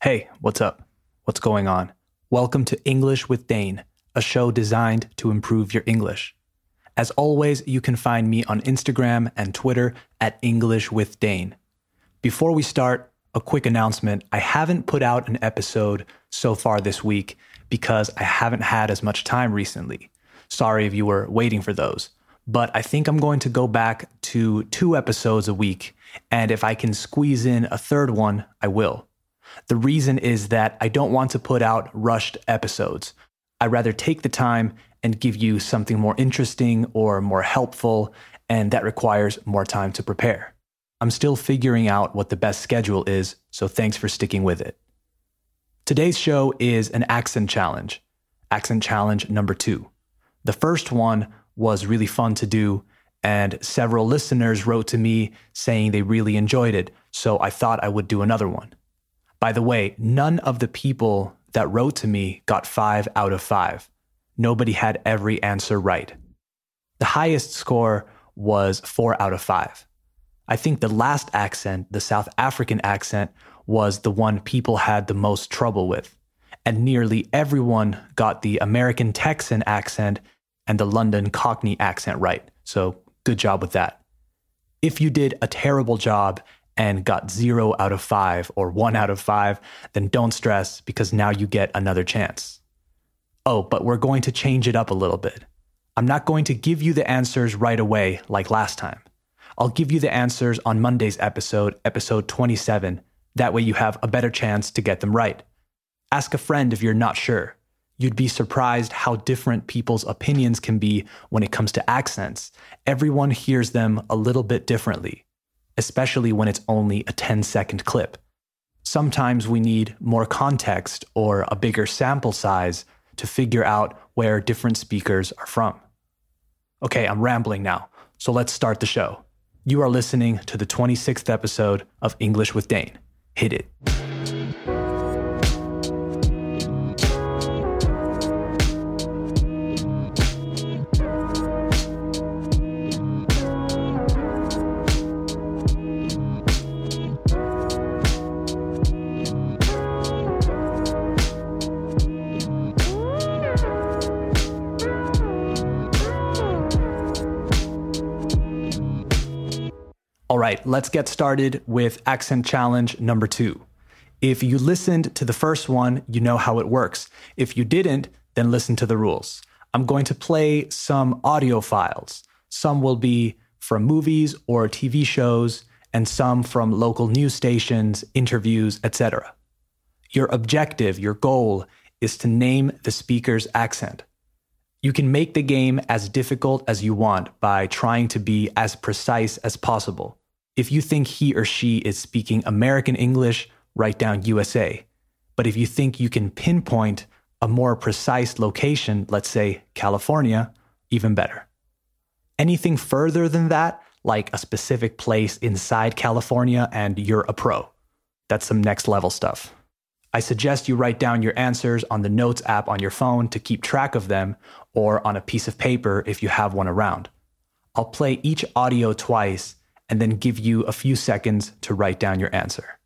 Hey, what's up? What's going on? Welcome to English with Dane, a show designed to improve your English. As always, you can find me on Instagram and Twitter at English with Dane. Before we start, a quick announcement. I haven't put out an episode so far this week because I haven't had as much time recently. Sorry if you were waiting for those. But I think I'm going to go back to two episodes a week. And if I can squeeze in a third one, I will. The reason is that I don't want to put out rushed episodes. I'd rather take the time and give you something more interesting or more helpful, and that requires more time to prepare. I'm still figuring out what the best schedule is, so thanks for sticking with it. Today's show is an accent challenge, accent challenge number two. The first one was really fun to do, and several listeners wrote to me saying they really enjoyed it, so I thought I would do another one. By the way, none of the people that wrote to me got five out of five. Nobody had every answer right. The highest score was four out of five. I think the last accent, the South African accent, was the one people had the most trouble with. And nearly everyone got the American Texan accent and the London Cockney accent right. So good job with that. If you did a terrible job and got zero out of five or one out of five, then don't stress because now you get another chance. Oh, but we're going to change it up a little bit. I'm not going to give you the answers right away like last time. I'll give you the answers on Monday's episode, episode 27. That way you have a better chance to get them right. Ask a friend if you're not sure. You'd be surprised how different people's opinions can be when it comes to accents. Everyone hears them a little bit differently especially when it's only a 10 second clip. Sometimes we need more context or a bigger sample size to figure out where different speakers are from. Okay, I'm rambling now, so let's start the show. You are listening to the 26th episode of English with Dane. Hit it. All right, let's get started with accent challenge number two. If you listened to the first one, you know how it works. If you didn't, then listen to the rules. I'm going to play some audio files. Some will be from movies or TV shows, and some from local news stations, interviews, etc. Your objective, your goal, is to name the speaker's accent. You can make the game as difficult as you want by trying to be as precise as possible. If you think he or she is speaking American English, write down USA. But if you think you can pinpoint a more precise location, let's say California, even better. Anything further than that, like a specific place inside California, and you're a pro. That's some next level stuff. I suggest you write down your answers on the Notes app on your phone to keep track of them, or on a piece of paper if you have one around. I'll play each audio twice and then give you a few seconds to write down your answer.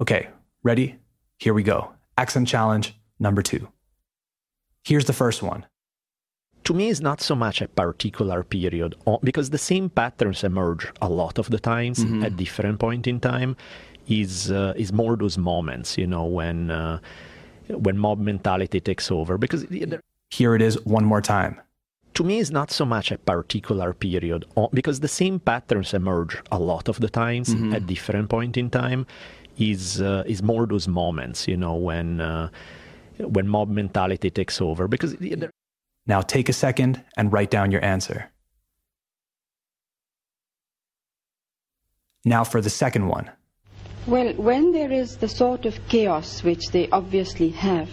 Okay, ready? Here we go. Accent challenge number two. Here's the first one. To me, it's not so much a particular period because the same patterns emerge a lot of the times mm-hmm. at different point in time. Is uh, is more those moments, you know, when uh, when mob mentality takes over. Because here it is one more time to me is not so much a particular period because the same patterns emerge a lot of the times mm-hmm. at different point in time is uh, is more those moments you know when uh, when mob mentality takes over because now take a second and write down your answer now for the second one well when there is the sort of chaos which they obviously have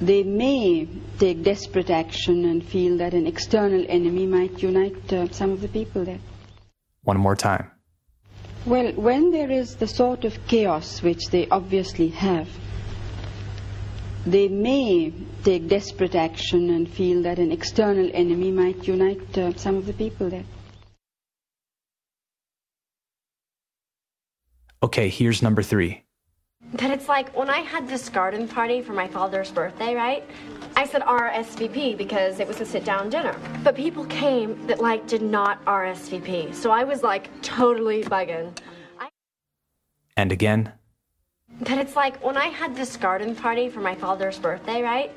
they may take desperate action and feel that an external enemy might unite uh, some of the people there. One more time. Well, when there is the sort of chaos which they obviously have, they may take desperate action and feel that an external enemy might unite uh, some of the people there. Okay, here's number three. But it's like when I had this garden party for my father's birthday, right? I said RSVP because it was a sit down dinner. But people came that like did not RSVP. So I was like totally bugging. I- And again, but it's like when I had this garden party for my father's birthday, right?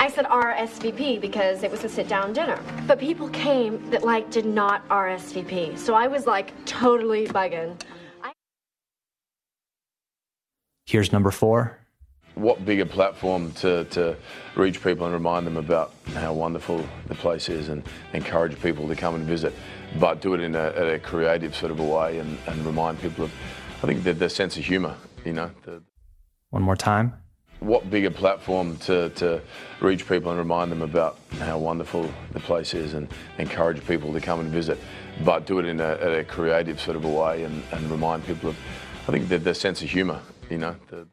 I said RSVP because it was a sit down dinner. But people came that like did not RSVP. So I was like totally bugging. Here's number four. what bigger platform to, to reach people and remind them about how wonderful the place is and encourage people to come and visit, but do it in a, a creative sort of a way and, and remind people of, I think, the, the sense of humour, you know. The, One more time. what bigger platform to, to reach people and remind them about how wonderful the place is and encourage people to come and visit, but do it in a, a creative sort of a way and, and remind people of, I think, the, the sense of humour, you know. The,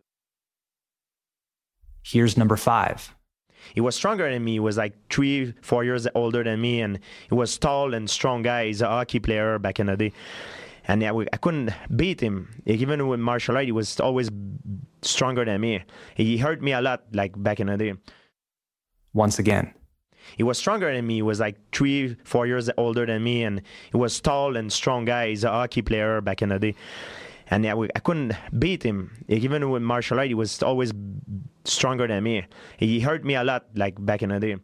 Here's number five. He was stronger than me. He was like three, four years older than me, and he was tall and strong guy. He's a hockey player back in the day, and yeah, we, I couldn't beat him. Even with martial art, he was always stronger than me. He hurt me a lot, like back in the day. Once again. He was stronger than me. He was like three, four years older than me, and he was tall and strong guy. He's a hockey player back in the day, and yeah, we, I couldn't beat him. Even with martial art, he was always stronger than me. He hurt me a lot, like back in the day.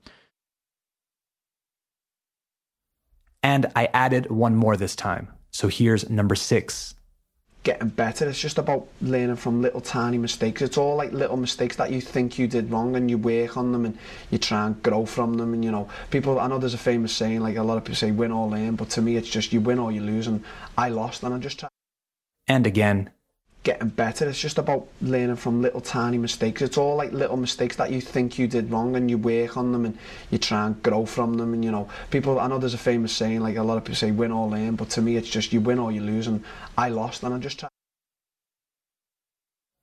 And I added one more this time. So here's number six. getting better. It's just about learning from little tiny mistakes. It's all like little mistakes that you think you did wrong and you work on them and you try and grow from them. And you know, people, I know there's a famous saying, like a lot of people say win or learn, but to me it's just you win or you lose. And I lost and I just try And again. getting better. It's just about learning from little tiny mistakes. It's all like little mistakes that you think you did wrong and you work on them and you try and grow from them. And you know, people, I know there's a famous saying, like a lot of people say win or learn, but to me it's just you win or you lose. And I lost and I just try.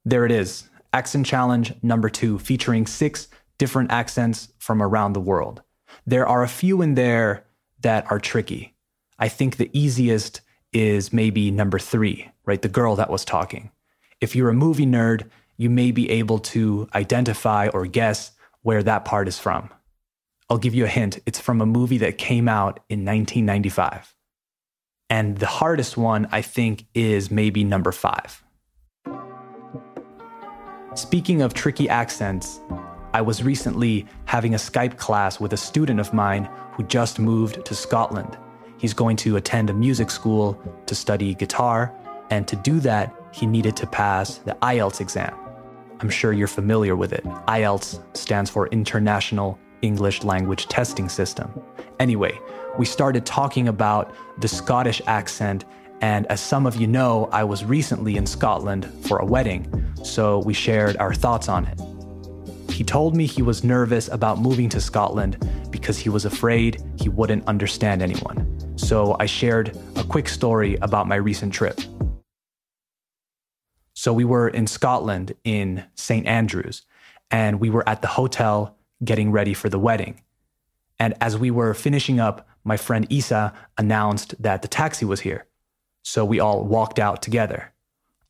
There it is. Accent Challenge number two, featuring six different accents from around the world. There are a few in there that are tricky. I think the easiest is maybe number three, right? The girl that was talking. If you're a movie nerd, you may be able to identify or guess where that part is from. I'll give you a hint. It's from a movie that came out in 1995. And the hardest one, I think, is maybe number five. Speaking of tricky accents, I was recently having a Skype class with a student of mine who just moved to Scotland. He's going to attend a music school to study guitar, and to do that, he needed to pass the IELTS exam. I'm sure you're familiar with it. IELTS stands for International English Language Testing System. Anyway, we started talking about the Scottish accent, and as some of you know, I was recently in Scotland for a wedding, so we shared our thoughts on it. He told me he was nervous about moving to Scotland because he was afraid he wouldn't understand anyone. So I shared a quick story about my recent trip. So we were in Scotland in St. Andrews, and we were at the hotel getting ready for the wedding. And as we were finishing up, my friend Isa announced that the taxi was here. So we all walked out together.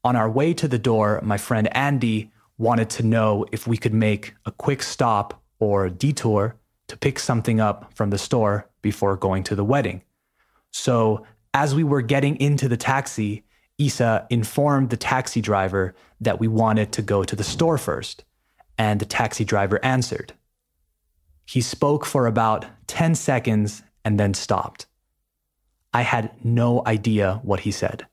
On our way to the door, my friend Andy wanted to know if we could make a quick stop or detour to pick something up from the store before going to the wedding. So, as we were getting into the taxi, Isa informed the taxi driver that we wanted to go to the store first, and the taxi driver answered. He spoke for about 10 seconds and then stopped. I had no idea what he said.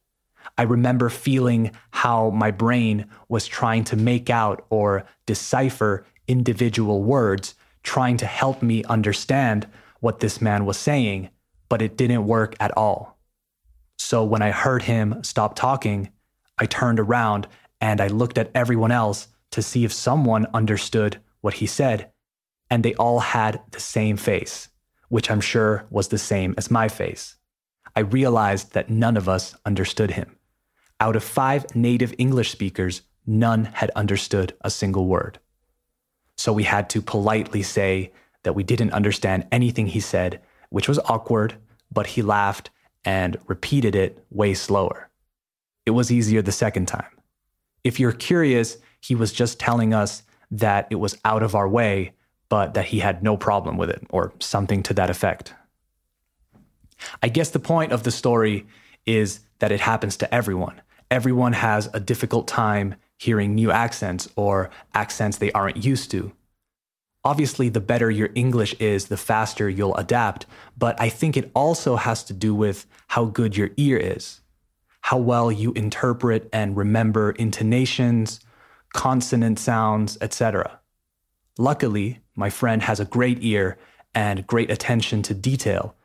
I remember feeling how my brain was trying to make out or decipher individual words, trying to help me understand what this man was saying, but it didn't work at all. So when I heard him stop talking, I turned around and I looked at everyone else to see if someone understood what he said, and they all had the same face, which I'm sure was the same as my face. I realized that none of us understood him. Out of five native English speakers, none had understood a single word. So we had to politely say that we didn't understand anything he said, which was awkward, but he laughed and repeated it way slower. It was easier the second time. If you're curious, he was just telling us that it was out of our way, but that he had no problem with it, or something to that effect. I guess the point of the story is that it happens to everyone. Everyone has a difficult time hearing new accents or accents they aren't used to. Obviously, the better your English is, the faster you'll adapt, but I think it also has to do with how good your ear is, how well you interpret and remember intonations, consonant sounds, etc. Luckily, my friend has a great ear and great attention to detail,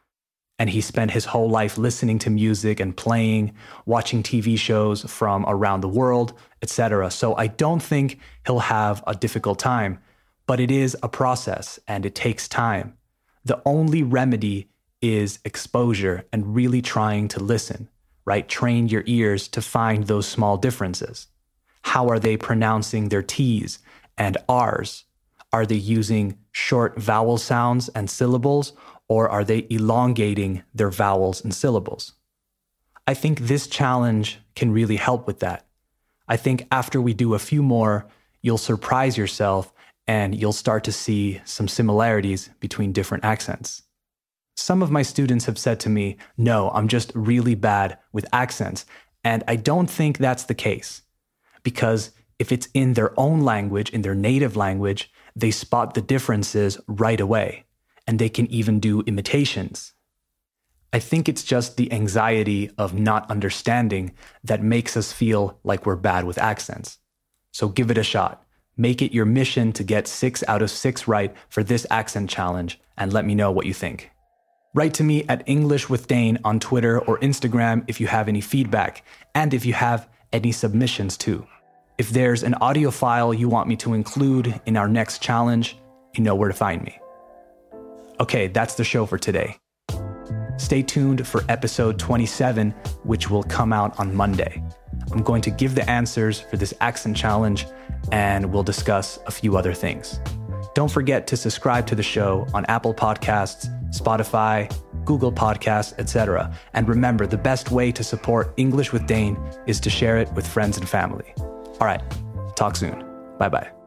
and he spent his whole life listening to music and playing, watching TV shows from around the world, etc. So I don't think he'll have a difficult time, but it is a process and it takes time. The only remedy is exposure and really trying to listen, right? Train your ears to find those small differences. How are they pronouncing their T's and R's? Are they using short vowel sounds and syllables, or are they elongating their vowels and syllables? I think this challenge can really help with that. I think after we do a few more, you'll surprise yourself and you'll start to see some similarities between different accents. Some of my students have said to me, No, I'm just really bad with accents. And I don't think that's the case. Because if it's in their own language, in their native language, they spot the differences right away. And they can even do imitations. I think it's just the anxiety of not understanding that makes us feel like we're bad with accents. So give it a shot. Make it your mission to get six out of six right for this accent challenge and let me know what you think. Write to me at English with Dane on Twitter or Instagram if you have any feedback and if you have any submissions too. If there's an audio file you want me to include in our next challenge, you know where to find me. Okay, that's the show for today. Stay tuned for episode 27, which will come out on Monday. I'm going to give the answers for this accent challenge and we'll discuss a few other things. Don't forget to subscribe to the show on Apple Podcasts, Spotify, Google Podcasts, etc. And remember, the best way to support English with Dane is to share it with friends and family. All right, talk soon. Bye bye.